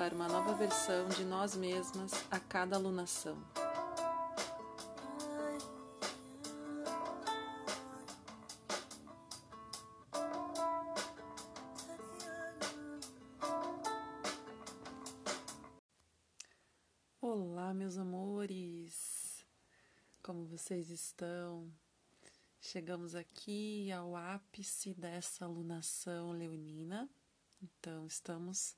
para uma nova versão de nós mesmas a cada alunação. Olá, meus amores! Como vocês estão? Chegamos aqui ao ápice dessa alunação leonina. Então, estamos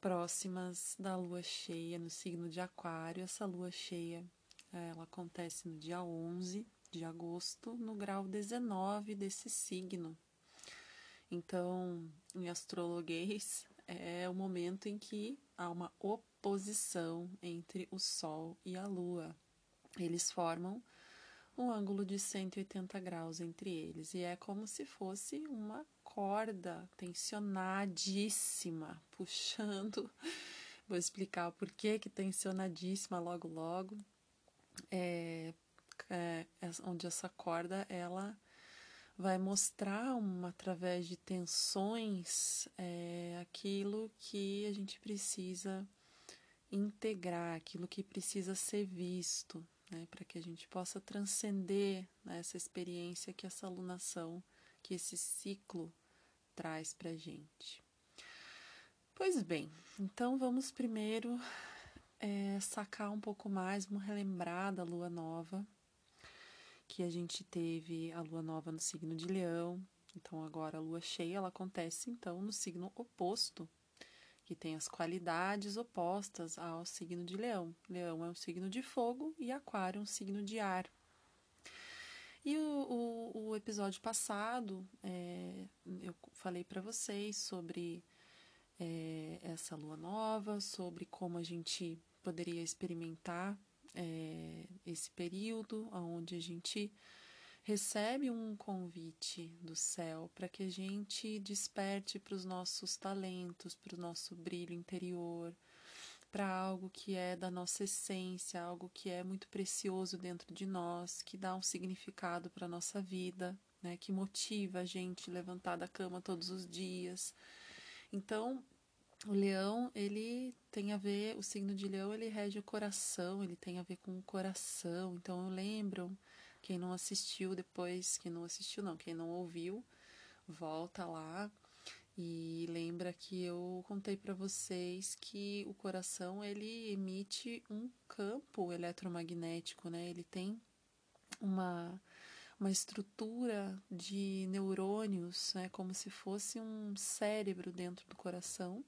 próximas da lua cheia no signo de Aquário. Essa lua cheia ela acontece no dia 11 de agosto, no grau 19 desse signo. Então, em astrologuês, é o momento em que há uma oposição entre o Sol e a Lua. Eles formam um ângulo de 180 graus entre eles e é como se fosse uma corda tensionadíssima, puxando. Vou explicar o porquê que tensionadíssima logo logo. É, é, onde essa corda ela vai mostrar uma, através de tensões é, aquilo que a gente precisa integrar, aquilo que precisa ser visto, né, para que a gente possa transcender né, essa experiência que essa alunação, que esse ciclo traz para gente. Pois bem, então vamos primeiro é, sacar um pouco mais, vamos relembrar da lua nova, que a gente teve a lua nova no signo de Leão, então agora a lua cheia ela acontece então no signo oposto, que tem as qualidades opostas ao signo de Leão. Leão é um signo de fogo e Aquário é um signo de ar. E o, o, o episódio passado, é, eu falei para vocês sobre é, essa lua nova, sobre como a gente poderia experimentar é, esse período onde a gente recebe um convite do céu para que a gente desperte para os nossos talentos, para o nosso brilho interior, para algo que é da nossa essência, algo que é muito precioso dentro de nós, que dá um significado para a nossa vida, né, que motiva a gente levantar da cama todos os dias. Então, o leão, ele tem a ver, o signo de leão, ele rege o coração, ele tem a ver com o coração. Então, eu lembro, quem não assistiu depois, quem não assistiu não, quem não ouviu, volta lá e lembra que eu contei para vocês que o coração ele emite um campo eletromagnético, né? Ele tem uma uma estrutura de neurônios, né, como se fosse um cérebro dentro do coração,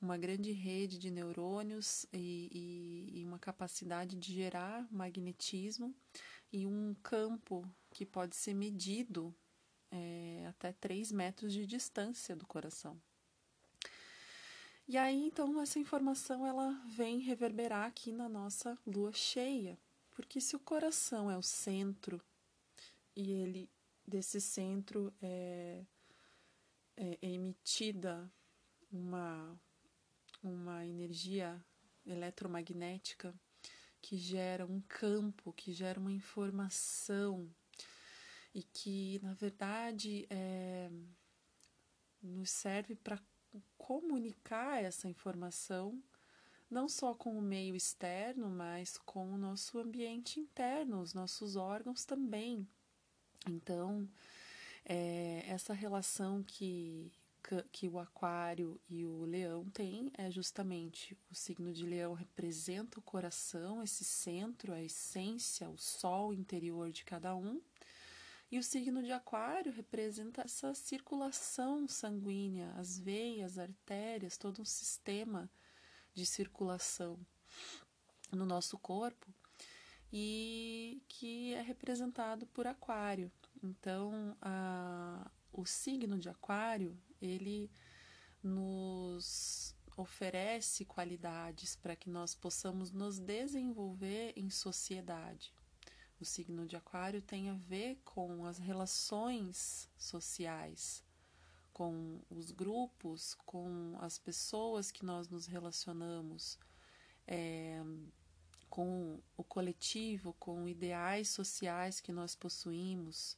uma grande rede de neurônios e, e, e uma capacidade de gerar magnetismo e um campo que pode ser medido é, até 3 metros de distância do coração. E aí, então, essa informação ela vem reverberar aqui na nossa lua cheia, porque se o coração é o centro e ele desse centro é, é, é emitida uma uma energia eletromagnética que gera um campo, que gera uma informação e que, na verdade, é, nos serve para comunicar essa informação não só com o meio externo, mas com o nosso ambiente interno, os nossos órgãos também. Então, é, essa relação que, que o Aquário e o Leão têm é justamente o signo de Leão representa o coração, esse centro, a essência, o sol interior de cada um. E o signo de Aquário representa essa circulação sanguínea, as veias, artérias, todo um sistema de circulação no nosso corpo e que é representado por Aquário. Então, a, o signo de Aquário ele nos oferece qualidades para que nós possamos nos desenvolver em sociedade. O signo de Aquário tem a ver com as relações sociais, com os grupos, com as pessoas que nós nos relacionamos, é, com o coletivo, com ideais sociais que nós possuímos.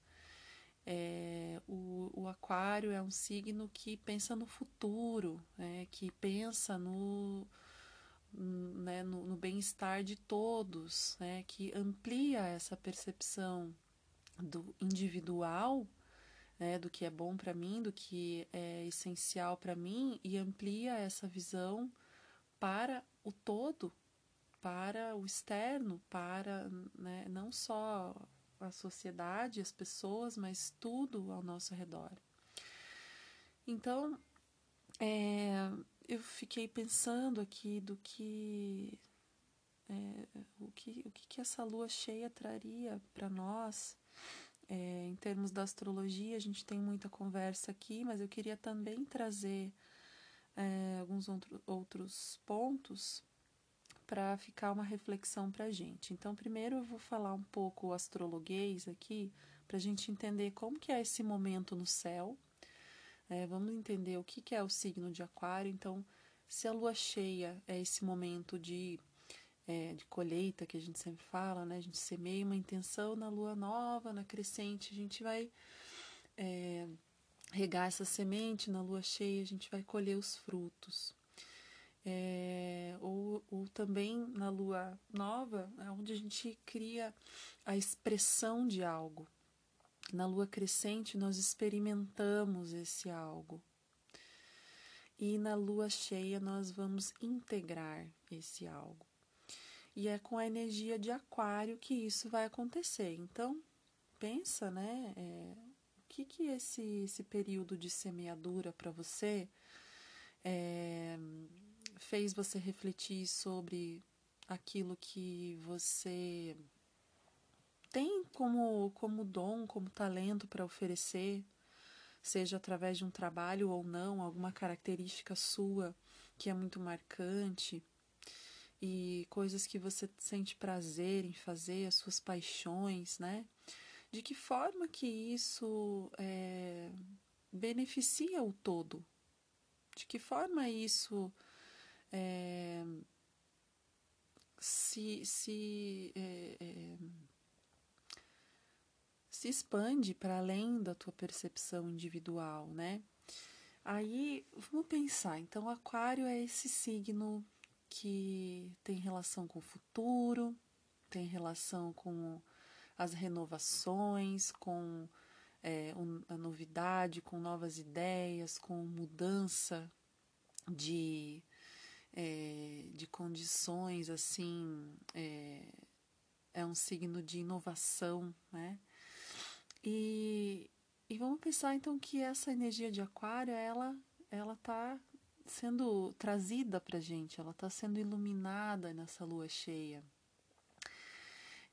É, o, o, Aquário é um signo que pensa no futuro, né, que pensa no, né, no, no bem-estar de todos, né, que amplia essa percepção do individual, né, do que é bom para mim, do que é essencial para mim, e amplia essa visão para o todo, para o externo, para né, não só a sociedade, as pessoas, mas tudo ao nosso redor. Então, é, eu fiquei pensando aqui do que, é, o que o que, que essa lua cheia traria para nós. É, em termos da astrologia, a gente tem muita conversa aqui, mas eu queria também trazer é, alguns outro, outros pontos para ficar uma reflexão para a gente. Então, primeiro eu vou falar um pouco o astrologuês aqui, para a gente entender como que é esse momento no céu. É, vamos entender o que, que é o signo de aquário. Então, se a lua cheia é esse momento de, é, de colheita que a gente sempre fala, né? A gente semeia uma intenção na lua nova, na crescente, a gente vai é, regar essa semente na lua cheia, a gente vai colher os frutos é, ou, ou também na lua nova, é onde a gente cria a expressão de algo. Na lua crescente, nós experimentamos esse algo. E na lua cheia, nós vamos integrar esse algo. E é com a energia de Aquário que isso vai acontecer. Então, pensa, né? É, o que, que esse, esse período de semeadura para você é, fez você refletir sobre aquilo que você tem como, como dom, como talento para oferecer, seja através de um trabalho ou não, alguma característica sua que é muito marcante e coisas que você sente prazer em fazer, as suas paixões, né? De que forma que isso é, beneficia o todo? De que forma isso é, se, se, é, é, se expande para além da tua percepção individual, né? Aí, vamos pensar. Então, Aquário é esse signo que tem relação com o futuro, tem relação com as renovações, com é, um, a novidade, com novas ideias, com mudança de é, de condições assim é, é um signo de inovação, né? E, e vamos pensar então que essa energia de aquário ela ela está sendo trazida para gente, ela está sendo iluminada nessa lua cheia.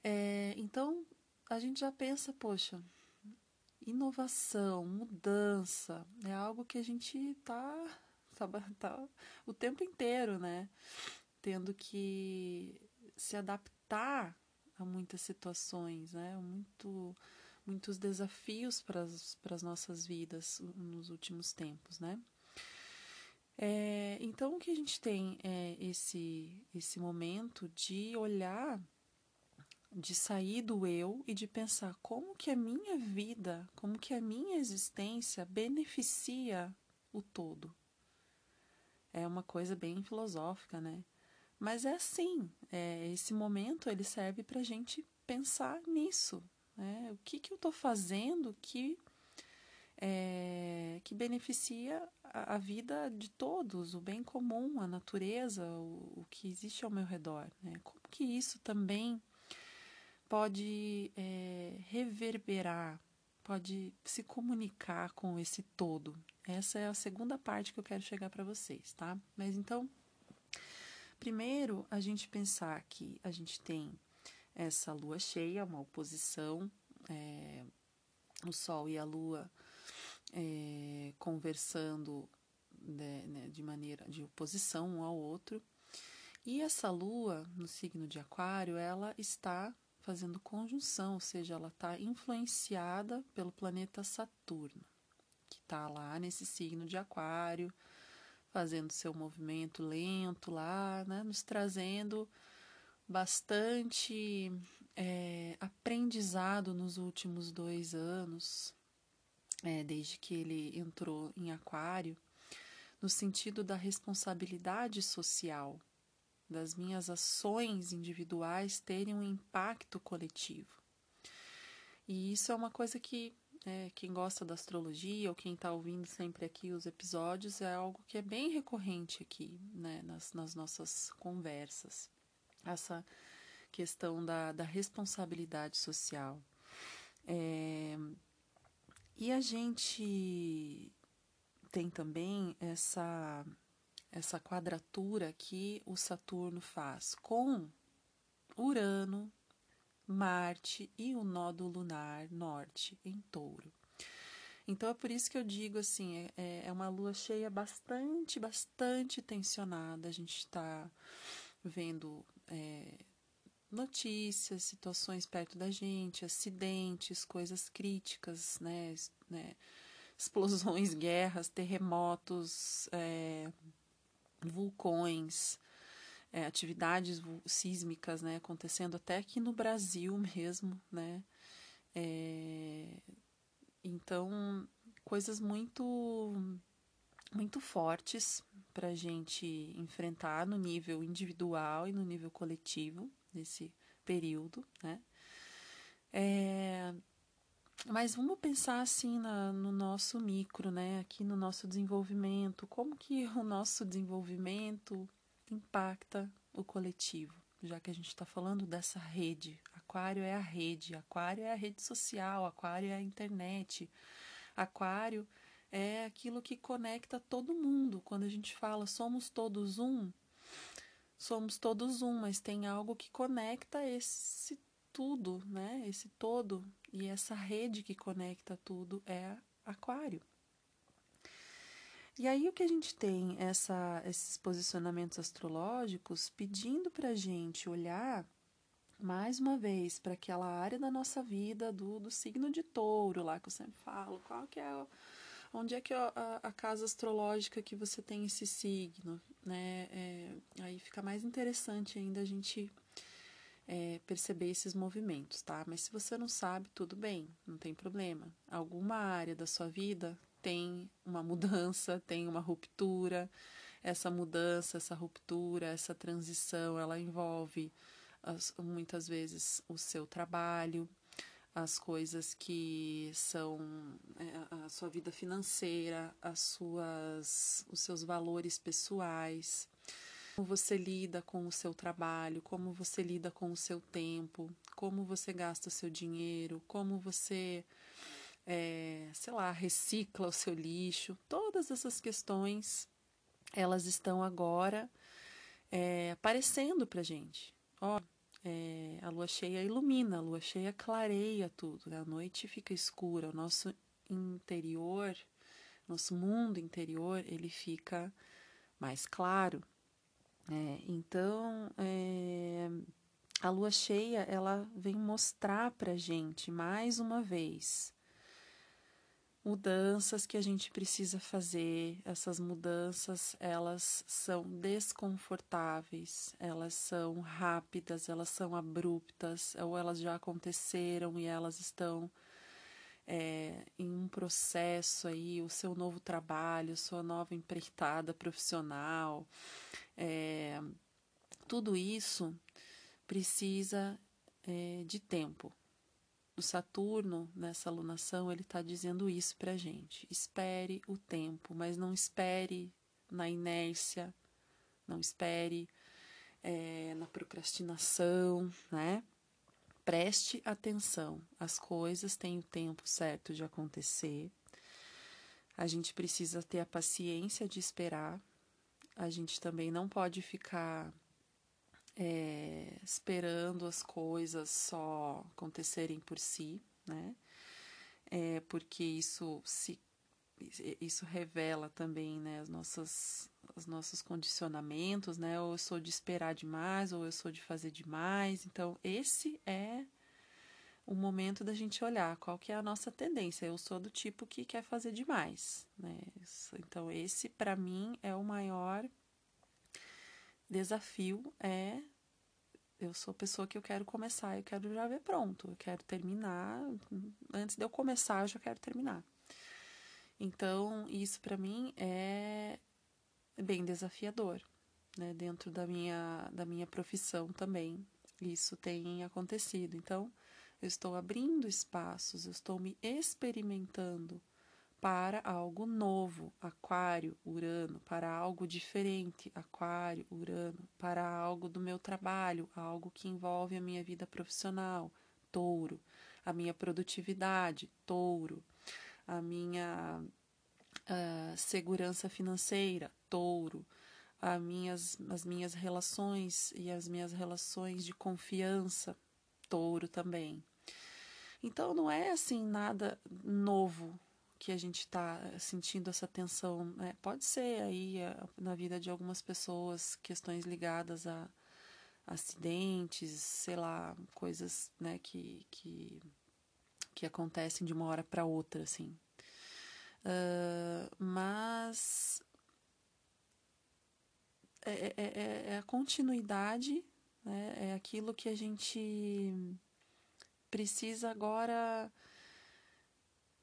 É, então a gente já pensa, poxa, inovação, mudança, é algo que a gente está tá o tempo inteiro, né? Tendo que se adaptar a muitas situações, né? Muito, muitos desafios para as nossas vidas nos últimos tempos, né? É, então, o que a gente tem é esse, esse momento de olhar, de sair do eu e de pensar como que a minha vida, como que a minha existência beneficia o todo, é uma coisa bem filosófica, né? Mas é assim, é, esse momento ele serve para a gente pensar nisso, né? O que, que eu estou fazendo que é, que beneficia a, a, vida de todos, o bem comum, a natureza, o, o, que existe ao meu redor, né? Como que isso também pode é, reverberar, pode se comunicar com esse todo, essa é a segunda parte que eu quero chegar para vocês, tá? Mas então, primeiro a gente pensar que a gente tem essa lua cheia, uma oposição, é, o Sol e a Lua é, conversando de, né, de maneira de oposição um ao outro. E essa lua no signo de Aquário, ela está fazendo conjunção, ou seja, ela está influenciada pelo planeta Saturno, que está lá nesse signo de Aquário, fazendo seu movimento lento lá, né, nos trazendo bastante é, aprendizado nos últimos dois anos, é, desde que ele entrou em Aquário, no sentido da responsabilidade social, das minhas ações individuais terem um impacto coletivo. E isso é uma coisa que é, quem gosta da astrologia ou quem está ouvindo sempre aqui os episódios é algo que é bem recorrente aqui né, nas, nas nossas conversas. Essa questão da, da responsabilidade social. É, e a gente tem também essa, essa quadratura que o Saturno faz com Urano, Marte e o nódo lunar norte em touro. Então é por isso que eu digo assim, é, é uma lua cheia bastante, bastante tensionada. A gente está vendo é, notícias, situações perto da gente, acidentes, coisas críticas, né? né? Explosões, guerras, terremotos, é, vulcões, é, atividades sísmicas, né? Acontecendo até aqui no Brasil mesmo, né? É, então, coisas muito muito fortes para a gente enfrentar no nível individual e no nível coletivo nesse período, né? É, mas vamos pensar assim na, no nosso micro, né? Aqui no nosso desenvolvimento, como que o nosso desenvolvimento impacta o coletivo, já que a gente está falando dessa rede. Aquário é a rede, aquário é a rede social, aquário é a internet, aquário é aquilo que conecta todo mundo. Quando a gente fala somos todos um, somos todos um, mas tem algo que conecta esse tudo, né? Esse todo e essa rede que conecta tudo é aquário. E aí o que a gente tem essa, esses posicionamentos astrológicos pedindo para a gente olhar mais uma vez para aquela área da nossa vida do, do signo de touro lá que eu sempre falo, qual que é onde é que a, a, casa astrológica que você tem esse signo, né? É, aí fica mais interessante ainda a gente é, perceber esses movimentos, tá? Mas se você não sabe, tudo bem, não tem problema. Alguma área da sua vida tem uma mudança, tem uma ruptura. Essa mudança, essa ruptura, essa transição, ela envolve as, muitas vezes o seu trabalho, as coisas que são é, a sua vida financeira, as suas, os seus valores pessoais, como você lida com o seu trabalho, como você lida com o seu tempo, como você gasta o seu dinheiro, como você, é, sei lá, recicla o seu lixo, todas essas questões, elas estão agora é, aparecendo para gente. É, a lua cheia ilumina, a lua cheia clareia tudo, né? a noite fica escura, o nosso interior, nosso mundo interior, ele fica mais claro. É, então, é, a lua cheia, ela vem mostrar para gente mais uma vez mudanças que a gente precisa fazer. Essas mudanças, elas são desconfortáveis, elas são rápidas, elas são abruptas, ou elas já aconteceram e elas estão é, em um processo aí, o seu novo trabalho, sua nova empreitada profissional, é, tudo isso precisa é, de tempo o Saturno, nessa alunação, ele está dizendo isso para a gente. Espere o tempo, mas não espere na inércia, não espere é, na procrastinação, né? Preste atenção, as coisas têm o tempo certo de acontecer. A gente precisa ter a paciência de esperar. A gente também não pode ficar é, esperando as coisas só acontecerem por si, né? É, porque isso se isso revela também né, as nossas, os nossos condicionamentos, né? Ou eu sou de esperar demais, ou eu sou de fazer demais. Então, esse é o momento da gente olhar qual que é a nossa tendência. Eu sou do tipo que quer fazer demais, né? Então, esse para mim é o maior desafio é eu sou pessoa que eu quero começar, eu quero já ver pronto, eu quero terminar, antes de eu começar, eu já quero terminar. Então, isso para mim é bem desafiador, né? Dentro da minha, da minha profissão também, isso tem acontecido. Então, eu estou abrindo espaços, eu estou me experimentando para algo novo, Aquário, Urano, para algo diferente, Aquário, Urano, para algo do meu trabalho, algo que envolve a minha vida profissional, Touro, a minha produtividade, Touro, a minha uh, segurança financeira, touro, a minhas, as minhas relações e as minhas relações de confiança, touro também. Então não é assim nada novo que a gente está sentindo essa tensão. Né? Pode ser aí eh, na vida de algumas pessoas questões ligadas a acidentes, sei lá, coisas né, que, que que acontecem de uma hora para outra, assim. Uh, mas é, é, é, é, a continuidade, né? é aquilo que a gente precisa agora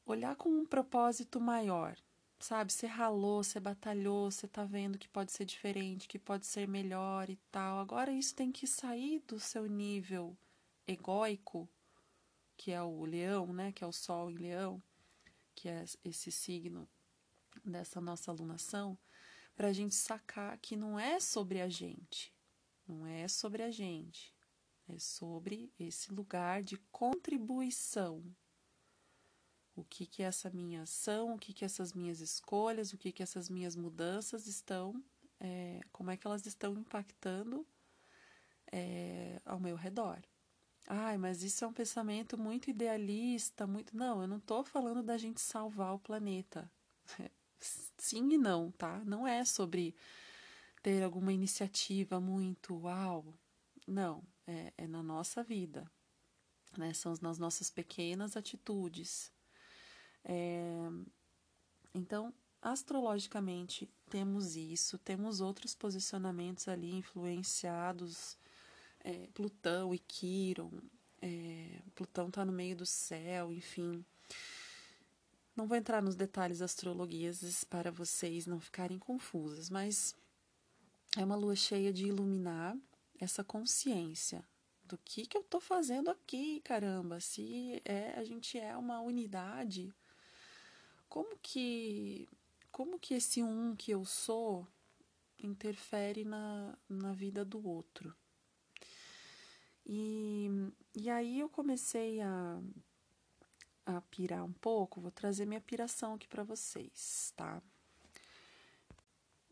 olhar com um propósito maior, sabe? Você ralou, você batalhou, você tá vendo que pode ser diferente, que pode ser melhor e tal. Agora isso tem que sair do seu nível egóico que é o leão, né, que é o sol em leão, que é esse signo dessa nossa alunação, para a gente sacar que não é sobre a gente, não é sobre a gente, é sobre esse lugar de contribuição. O que que essa minha ação, o que que essas minhas escolhas, o que que essas minhas mudanças estão, é, como é que elas estão impactando é, ao meu redor. Ai, mas isso é um pensamento muito idealista, muito. Não, eu não estou falando da gente salvar o planeta. Sim e não, tá? Não é sobre ter alguma iniciativa muito uau. Não, é, é na nossa vida. Né? São nas nossas pequenas atitudes. É... Então, astrologicamente, temos isso, temos outros posicionamentos ali influenciados é, Plutão e Quiron. É, Plutão está no meio do céu, enfim. Não vou entrar nos detalhes astrologueses para vocês não ficarem confusas, mas é uma lua cheia de iluminar essa consciência do que que eu estou fazendo aqui, caramba. Se é, a gente é uma unidade, como que como que esse um que eu sou interfere na, na vida do outro? E, e aí eu comecei a, a pirar um pouco, vou trazer minha piração aqui para vocês, tá?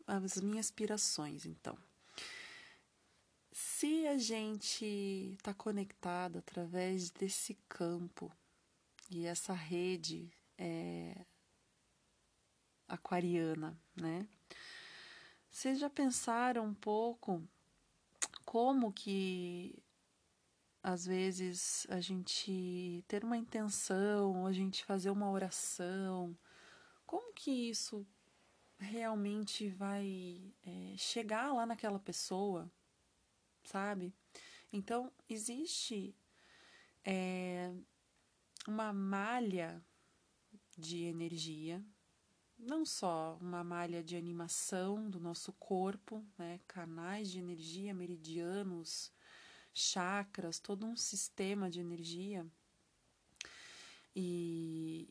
As minhas pirações, então. Se a gente está conectado através desse campo e essa rede é, aquariana, né? Vocês já pensaram um pouco como que às vezes a gente ter uma intenção, a gente fazer uma oração, como que isso realmente vai é, chegar lá naquela pessoa, sabe? Então, existe é, uma malha de energia, não só uma malha de animação do nosso corpo, né, canais de energia, meridianos, chakras, todo um sistema de energia. E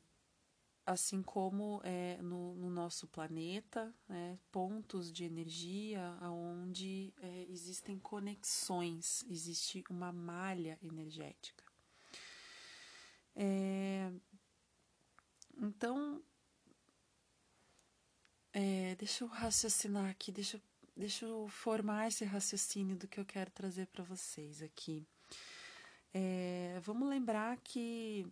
assim como é, no, no nosso planeta, né, pontos de energia onde é, existem conexões, existe uma malha energética. É, então, é, deixa eu raciocinar aqui, deixa eu deixa eu formar esse raciocínio do que eu quero trazer para vocês aqui. É, vamos lembrar que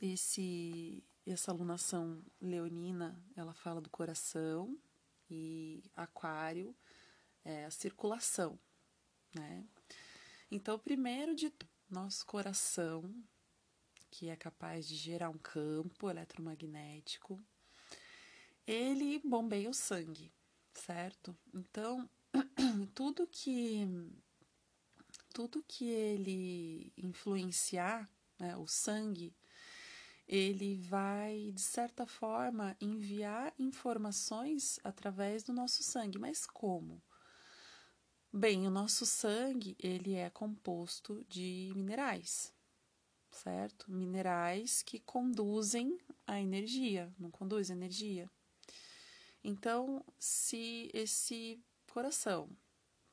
esse essa alunação leonina, ela fala do coração e aquário é a circulação, né? Então, primeiro de nosso coração, que é capaz de gerar um campo eletromagnético, ele bombeia o sangue, certo? Então, tudo que tudo que ele influenciar, né, o sangue, ele vai de certa forma enviar informações através do nosso sangue. Mas como? Bem, o nosso sangue ele é composto de minerais, certo? Minerais que conduzem a energia, não conduz energia. Então, se esse coração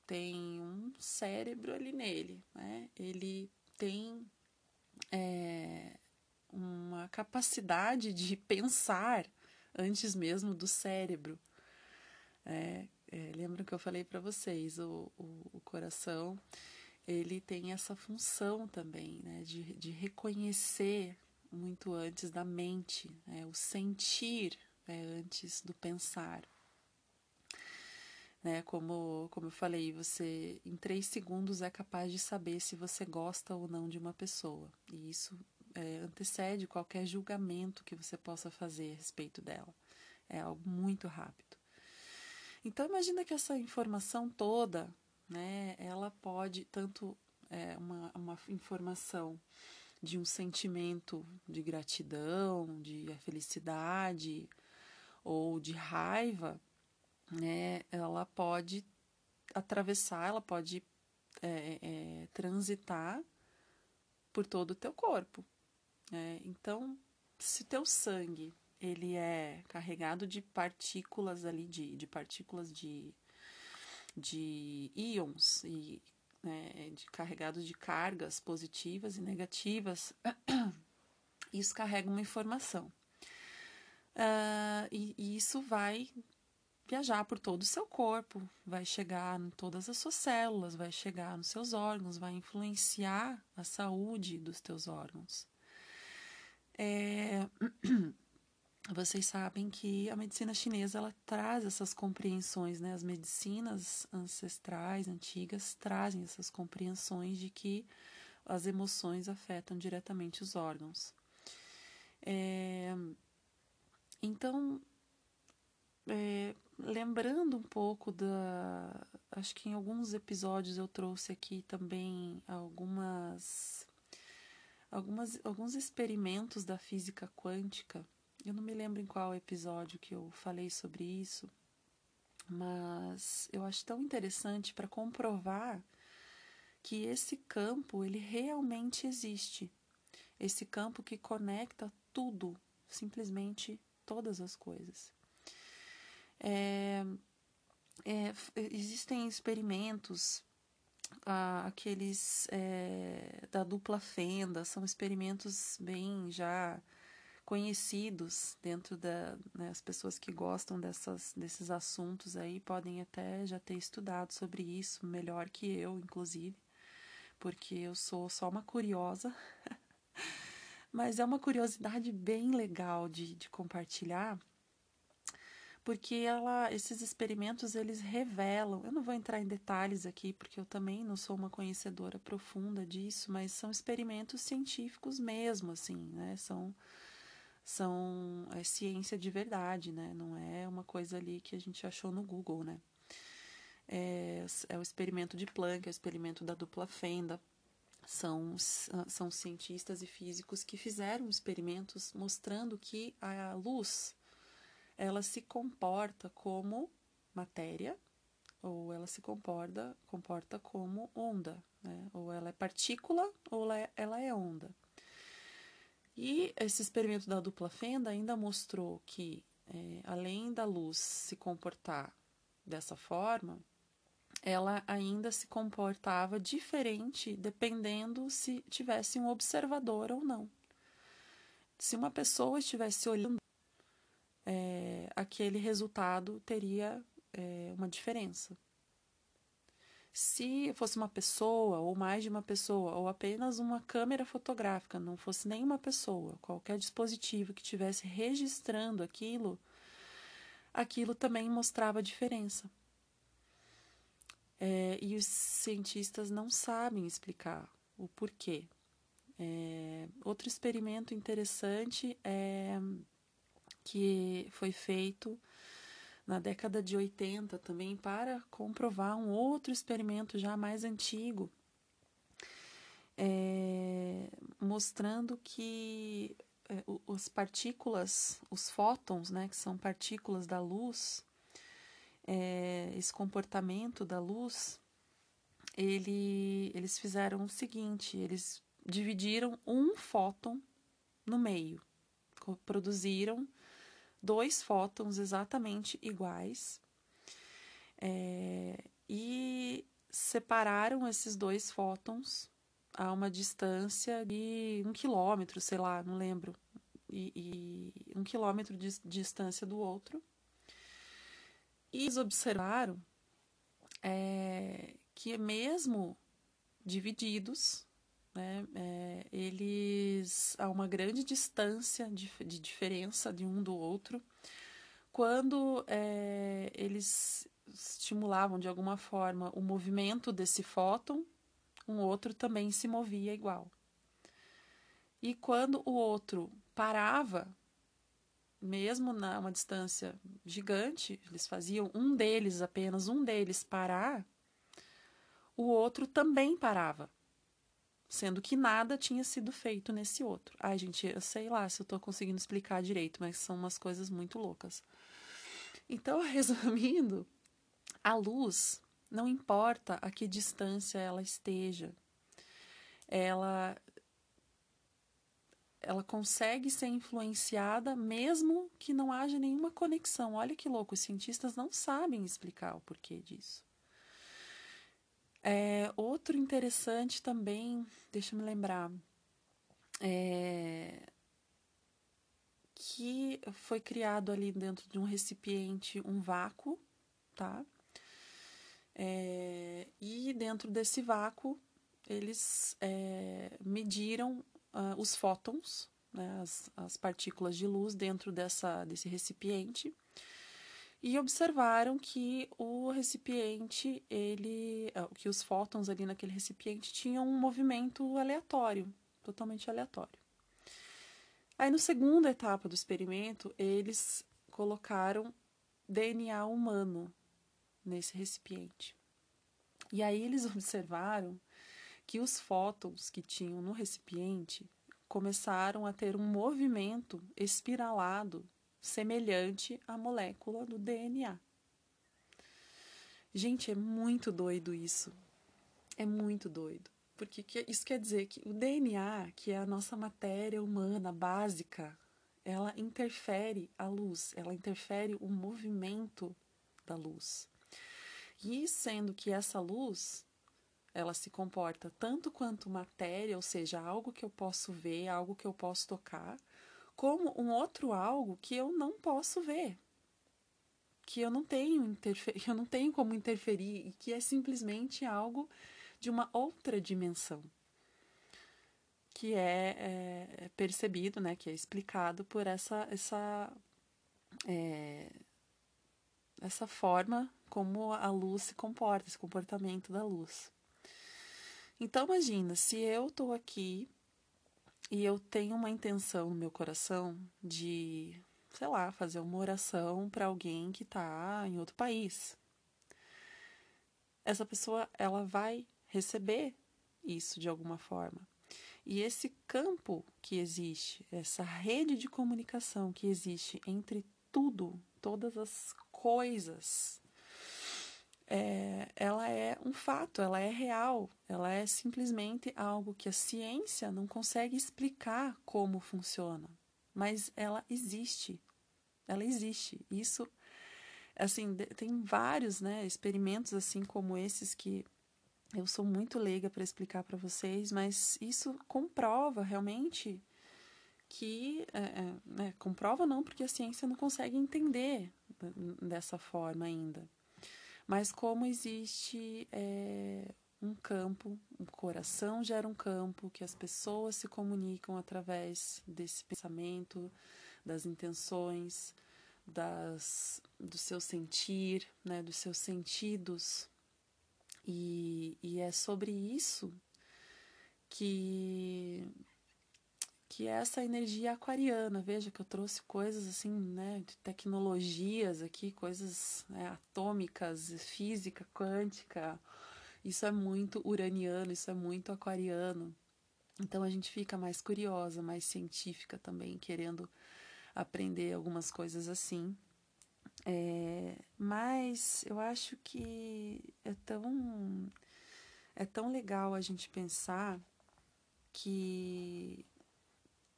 tem um cérebro ali nele, né? Ele tem é, uma capacidade de pensar antes mesmo do cérebro. É, é, lembram que eu falei para vocês, o, o, o, coração ele tem essa função também, né? De, de reconhecer muito antes da mente, né? o sentir é, antes do pensar né? Como, como eu falei, você em três segundos é capaz de saber se você gosta ou não de uma pessoa. E isso é, antecede qualquer julgamento que você possa fazer a respeito dela. É algo muito rápido. Então imagina que essa informação toda, né? Ela pode tanto é, uma, uma informação de um sentimento de gratidão, de felicidade ou de raiva né, ela pode atravessar, ela pode é, é, transitar por todo o teu corpo. Né? Então, se teu sangue ele é carregado de partículas ali, de, de partículas de, de íons e né, de carregados de cargas positivas e negativas, isso carrega uma informação. Uh, e, e, isso vai viajar por todo o seu corpo, vai chegar em todas as suas células, vai chegar nos seus órgãos, vai influenciar a saúde dos teus órgãos. É... Vocês sabem que a medicina chinesa ela traz essas compreensões, né? As medicinas ancestrais, antigas, trazem essas compreensões de que as emoções afetam diretamente os órgãos. É... Então, é, lembrando um pouco da. Acho que em alguns episódios eu trouxe aqui também algumas, algumas alguns experimentos da física quântica. Eu não me lembro em qual episódio que eu falei sobre isso, mas eu acho tão interessante para comprovar que esse campo ele realmente existe. Esse campo que conecta tudo, simplesmente todas as coisas. É, é, existem experimentos, ah, aqueles é, da dupla fenda, são experimentos bem já conhecidos dentro da né, as pessoas que gostam dessas, desses assuntos aí podem até já ter estudado sobre isso melhor que eu, inclusive, porque eu sou só uma curiosa. Mas é uma curiosidade bem legal de, de compartilhar, porque ela, esses experimentos eles revelam. Eu não vou entrar em detalhes aqui, porque eu também não sou uma conhecedora profunda disso, mas são experimentos científicos mesmo, assim, né? São são é ciência de verdade, né? Não é uma coisa ali que a gente achou no Google, né? É, é o experimento de Planck, é o experimento da dupla fenda. São, são cientistas e físicos que fizeram experimentos mostrando que a luz ela se comporta como matéria ou ela se comporta, comporta como onda, né? ou ela é partícula ou ela é, ela é onda. E esse experimento da dupla fenda ainda mostrou que, é, além da luz se comportar dessa forma, ela ainda se comportava diferente dependendo se tivesse um observador ou não. Se uma pessoa estivesse olhando é, aquele resultado teria é, uma diferença. Se fosse uma pessoa, ou mais de uma pessoa, ou apenas uma câmera fotográfica, não fosse nenhuma pessoa, qualquer dispositivo que estivesse registrando aquilo, aquilo também mostrava diferença. É, e os cientistas não sabem explicar o porquê. É, outro experimento interessante é que foi feito na década de 80 também para comprovar um outro experimento já mais antigo, é, mostrando que é, as partículas, os fótons, né, que são partículas da luz, é, esse comportamento da luz, ele, eles fizeram o seguinte: eles dividiram um fóton no meio, produziram dois fótons exatamente iguais é, e separaram esses dois fótons a uma distância de um quilômetro, sei lá, não lembro, e, e um quilômetro de, de distância do outro. E eles observaram é, que mesmo divididos, né, é, eles a uma grande distância de, de, diferença de um do outro, quando é, eles estimulavam de alguma forma o movimento desse fóton, um outro também se movia igual. E quando o outro parava, mesmo na uma distância gigante, eles faziam um deles apenas um deles parar, o outro também parava sendo que nada tinha sido feito nesse outro. Ai, gente, eu sei lá se eu estou conseguindo explicar direito, mas são umas coisas muito loucas. Então, resumindo, a luz, não importa a que distância ela esteja, ela ela consegue ser influenciada mesmo que não haja nenhuma conexão. Olha que louco, os cientistas não sabem explicar o porquê disso. É, outro interessante também, deixa eu me lembrar, é, que foi criado ali dentro de um recipiente um vácuo, tá? É, e dentro desse vácuo eles é, mediram uh, os fótons, né, as, as partículas de luz dentro dessa, desse recipiente e observaram que o recipiente, ele, ah, que os fótons ali naquele recipiente tinham um movimento aleatório, totalmente aleatório. Aí, no segunda etapa do experimento, eles colocaram DNA humano nesse recipiente. E aí eles observaram que os fótons que tinham no recipiente começaram a ter um movimento espiralado semelhante à molécula do DNA. Gente, é muito doido isso. É muito doido. Porque isso quer dizer que o DNA, que é a nossa matéria humana básica, ela interfere a luz, ela interfere o movimento da luz. E sendo que essa luz, ela se comporta tanto quanto matéria, ou seja, algo que eu posso ver, algo que eu posso tocar, como um outro algo que eu não posso ver, que eu não tenho eu não tenho como interferir e que é simplesmente algo de uma outra dimensão que é, é, é percebido, né, que é explicado por essa essa é, essa forma como a luz se comporta, esse comportamento da luz. Então imagina, se eu estou aqui e eu tenho uma intenção no meu coração de, sei lá, fazer uma oração para alguém que está em outro país. Essa pessoa, ela vai receber isso de alguma forma. E esse campo que existe, essa rede de comunicação que existe entre tudo, todas as coisas é, ela é um fato, ela é real, ela é simplesmente algo que a ciência não consegue explicar como funciona, mas ela existe, ela existe. Isso, assim, tem vários, né, experimentos assim como esses que eu sou muito leiga para explicar para vocês, mas isso comprova realmente que é, é, né, comprova não porque a ciência não consegue entender dessa forma ainda mas como existe é, um campo, o coração gera um campo que as pessoas se comunicam através desse pensamento, das intenções, das, do seu sentir, né, dos seus sentidos. E, e é sobre isso que que é essa energia aquariana. Veja que eu trouxe coisas assim, né, de tecnologias aqui, coisas né, atômicas, física quântica. Isso é muito uraniano, isso é muito aquariano. Então a gente fica mais curiosa, mais científica também, querendo aprender algumas coisas assim. É, mas eu acho que é tão é tão legal a gente pensar que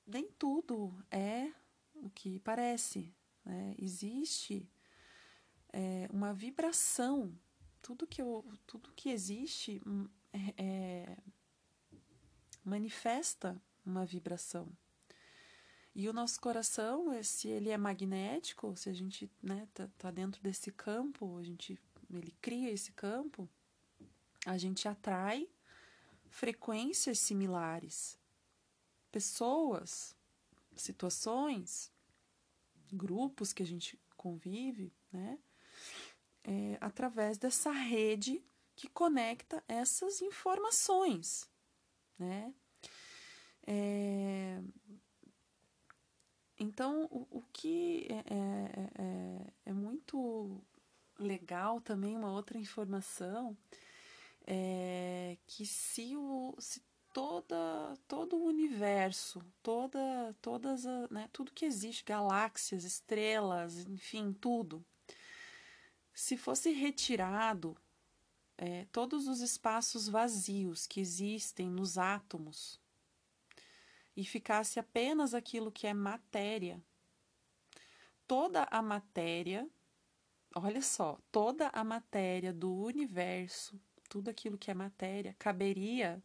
nem tudo é o que parece. Né? Existe é, uma vibração. Tudo que, eu, tudo que existe hum, é, é, manifesta uma vibração. E o nosso coração, se ele é magnético, se a gente né, tá, tá dentro desse campo, a gente, ele cria esse campo, a gente atrai frequências similares pessoas, situações, grupos que a gente convive, né? É, através dessa rede que conecta essas informações, né? É, então, o, o que é, é, é, é, muito legal também, uma outra informação, é que se, o, se toda todo o universo, toda todas né, tudo que existe, galáxias, estrelas, enfim, tudo. Se fosse retirado é, todos os espaços vazios que existem nos átomos e ficasse apenas aquilo que é matéria, toda a matéria, olha só, toda a matéria do universo, tudo aquilo que é matéria, caberia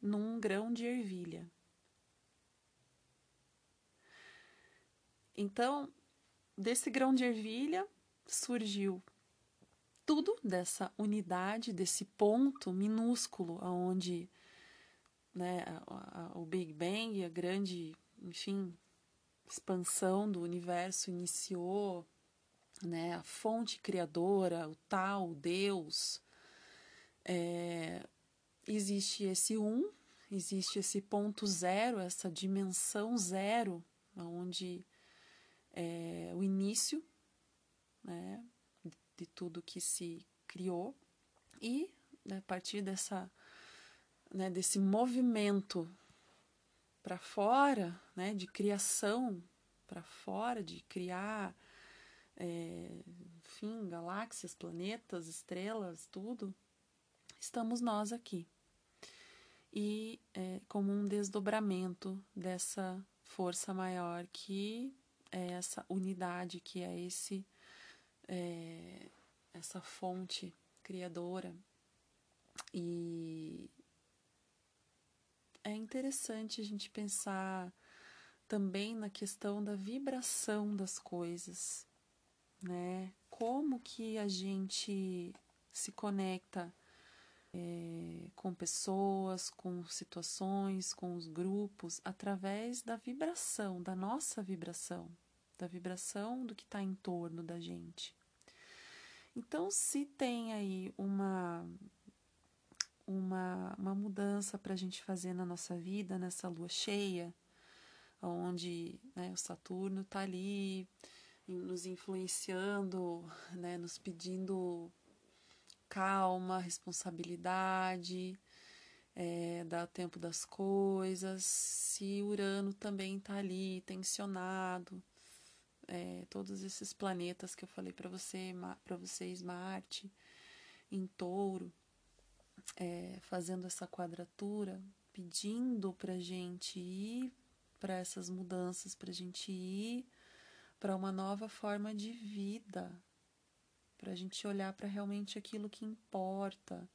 num grão de ervilha. Então, desse grão de ervilha surgiu tudo dessa unidade, desse ponto minúsculo aonde né, o Big Bang, a grande, enfim, expansão do universo iniciou, né, a fonte criadora, o tal, Deus, é, existe esse um, existe esse ponto zero, essa dimensão zero, onde é o início né, de tudo que se criou, e né, a partir dessa, né, desse movimento para fora, né, de criação para fora, de criar, é, enfim, galáxias, planetas, estrelas, tudo, estamos nós aqui e é, como um desdobramento dessa força maior que é essa unidade, que é esse é, essa fonte criadora e é interessante a gente pensar também na questão da vibração das coisas, né? Como que a gente se conecta é, com pessoas, com situações, com os grupos, através da vibração, da nossa vibração, da vibração do que está em torno da gente. Então, se tem aí uma uma, uma mudança para a gente fazer na nossa vida, nessa lua cheia, onde né, o Saturno está ali nos influenciando, né, nos pedindo calma, responsabilidade, é, dar tempo das coisas. Se Urano também está ali, tensionado, é, todos esses planetas que eu falei para você, para vocês, Marte, em Touro, é, fazendo essa quadratura, pedindo para gente ir para essas mudanças, para gente ir para uma nova forma de vida, para a gente olhar para realmente aquilo que importa.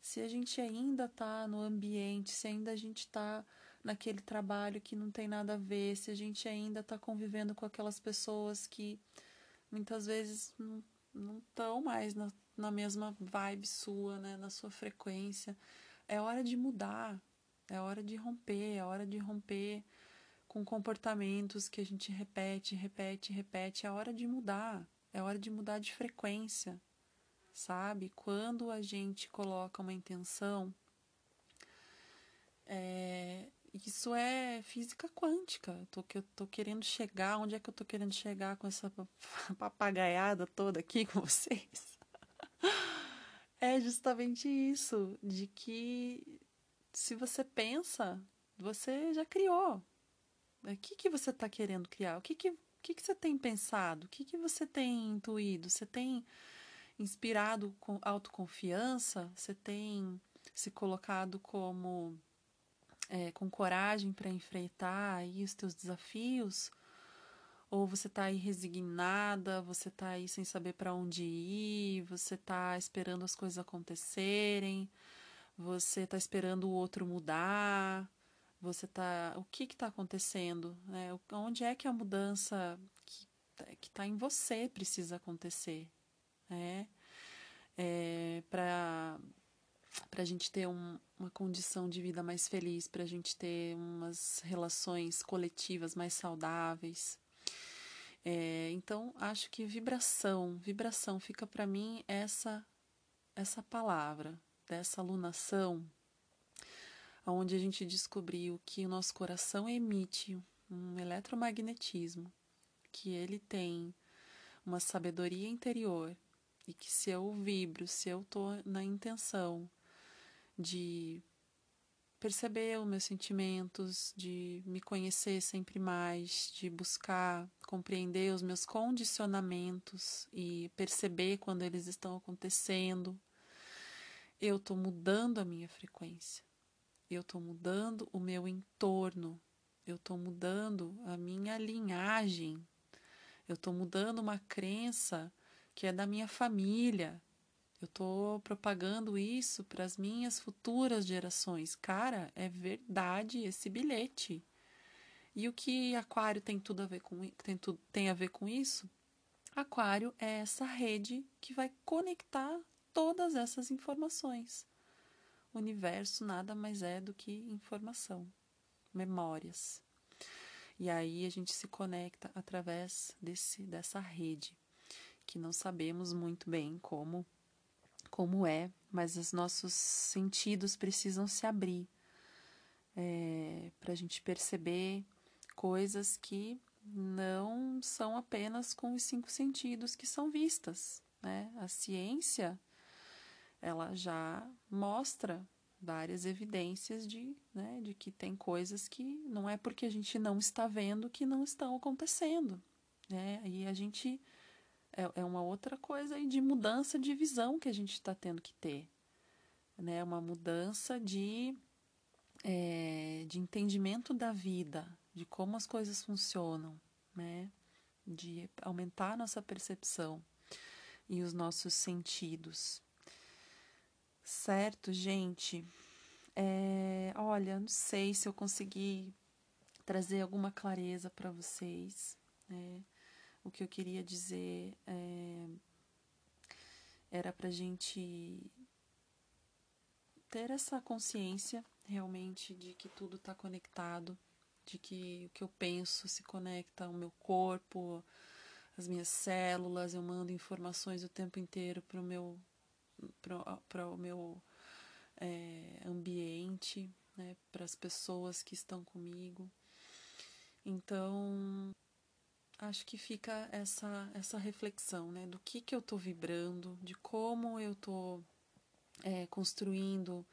Se a gente ainda está no ambiente, se ainda a gente está naquele trabalho que não tem nada a ver, se a gente ainda está convivendo com aquelas pessoas que muitas vezes não estão mais na, na mesma vibe sua, né, na sua frequência. É hora de mudar, é hora de romper, é hora de romper com comportamentos que a gente repete, repete, repete. É hora de mudar, é hora de mudar de frequência, sabe? Quando a gente coloca uma intenção, é, isso é física quântica. Tô, eu tô querendo chegar. Onde é que eu tô querendo chegar com essa papagaiada toda aqui com vocês? É justamente isso, de que se você pensa, você já criou. O que, que você está querendo criar? O que, que, o que, que você tem pensado? O que, que você tem intuído? Você tem inspirado com autoconfiança? Você tem se colocado como é, com coragem para enfrentar aí os teus desafios? Ou você está aí resignada, você está aí sem saber para onde ir, você está esperando as coisas acontecerem, você está esperando o outro mudar, você está. O que está acontecendo? Né? Onde é que a mudança que está em você precisa acontecer? Né? É, para para a gente ter um, uma condição de vida mais feliz, para a gente ter umas relações coletivas mais saudáveis. É, então, acho que vibração, vibração fica para mim essa essa palavra dessa alunação, onde a gente descobriu que o nosso coração emite um eletromagnetismo, que ele tem uma sabedoria interior e que se eu vibro, se eu estou na intenção de perceber os meus sentimentos, de me conhecer sempre mais, de buscar compreender os meus condicionamentos e perceber quando eles estão acontecendo. Eu estou mudando a minha frequência, eu estou mudando o meu entorno, eu estou mudando a minha linhagem, eu estou mudando uma crença que é da minha família, eu estou propagando isso para as minhas futuras gerações. Cara, é verdade esse bilhete. E o que Aquário tem tudo a ver com tem tudo tem a ver com isso? Aquário é essa rede que vai conectar todas essas informações. O universo nada mais é do que informação, memórias. E aí a gente se conecta através desse dessa rede que não sabemos muito bem como como é, mas os nossos sentidos precisam se abrir é, para a gente perceber coisas que não são apenas com os cinco sentidos que são vistas. Né? A ciência ela já mostra várias evidências de, né, de que tem coisas que não é porque a gente não está vendo que não estão acontecendo. Né? E a gente é, é uma outra coisa aí de mudança de visão que a gente está tendo que ter. Né? Uma mudança de, é, de entendimento da vida, de como as coisas funcionam, né? de aumentar a nossa percepção e os nossos sentidos. Certo, gente? É, olha, não sei se eu consegui trazer alguma clareza para vocês. Né? o que eu queria dizer é, era para gente ter essa consciência realmente de que tudo está conectado, de que o que eu penso se conecta ao meu corpo, às minhas células, eu mando informações o tempo inteiro para o meu, para o meu é, ambiente, né, para as pessoas que estão comigo. Então, acho que fica essa, essa reflexão, né? Do que, que eu estou vibrando, de como eu estou é, construindo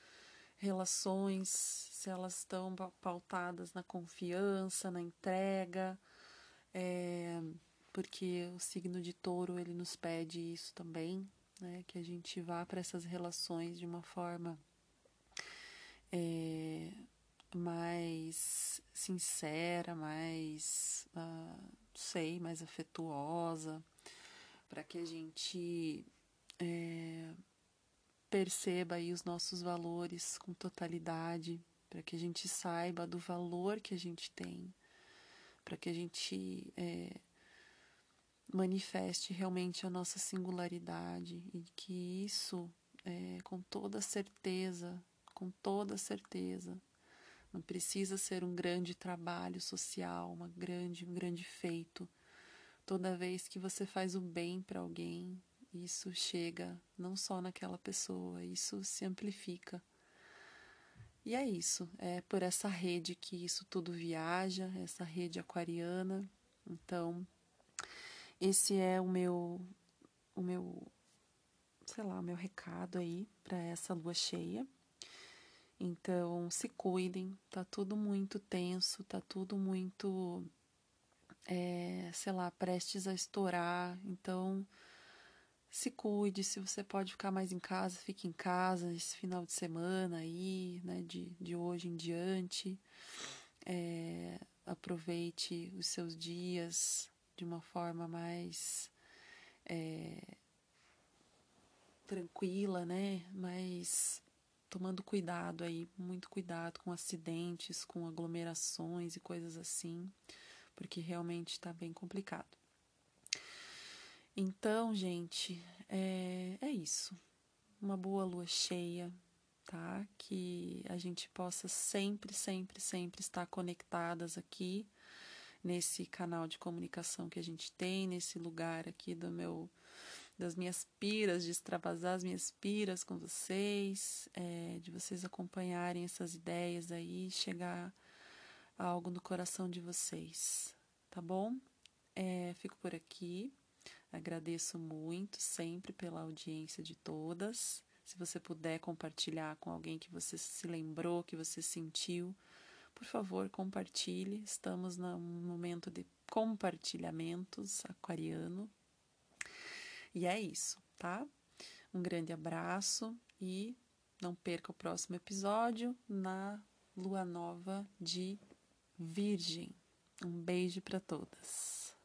relações, se elas estão pautadas na confiança, na entrega, é, porque o signo de touro ele nos pede isso também, né? Que a gente vá para essas relações de uma forma é, mais sincera, mais. Uh, sei, mais afetuosa, para que a gente é, perceba aí os nossos valores com totalidade, para que a gente saiba do valor que a gente tem, para que a gente é, manifeste realmente a nossa singularidade e que isso, é, com toda certeza, com toda certeza, não precisa ser um grande trabalho social, uma grande, um grande feito. Toda vez que você faz o bem para alguém, isso chega não só naquela pessoa, isso se amplifica. E é isso, é por essa rede que isso tudo viaja, essa rede aquariana. Então, esse é o meu o meu sei lá, o meu recado aí para essa lua cheia. Então, se cuidem, tá tudo muito tenso, tá tudo muito, é, sei lá, prestes a estourar. Então, se cuide, se você pode ficar mais em casa, fique em casa esse final de semana aí, né, de, de hoje em diante. É, aproveite os seus dias de uma forma mais é, tranquila, né, mais tomando cuidado aí, muito cuidado com acidentes, com aglomerações e coisas assim, porque realmente está bem complicado. Então, gente, é, é isso. Uma boa lua cheia, tá? Que a gente possa sempre, sempre, sempre estar conectadas aqui nesse canal de comunicação que a gente tem, nesse lugar aqui do meu das minhas piras, de extravasar as minhas piras com vocês, é, de vocês acompanharem essas ideias aí, chegar a algo no coração de vocês, tá bom? É, fico por aqui. Agradeço muito sempre pela audiência de todas. Se você puder compartilhar com alguém que você se lembrou, que você sentiu, por favor, compartilhe. Estamos num momento de compartilhamentos aquariano. E é isso, tá? Um grande abraço e não perca o próximo episódio na lua nova de Virgem. Um beijo para todas.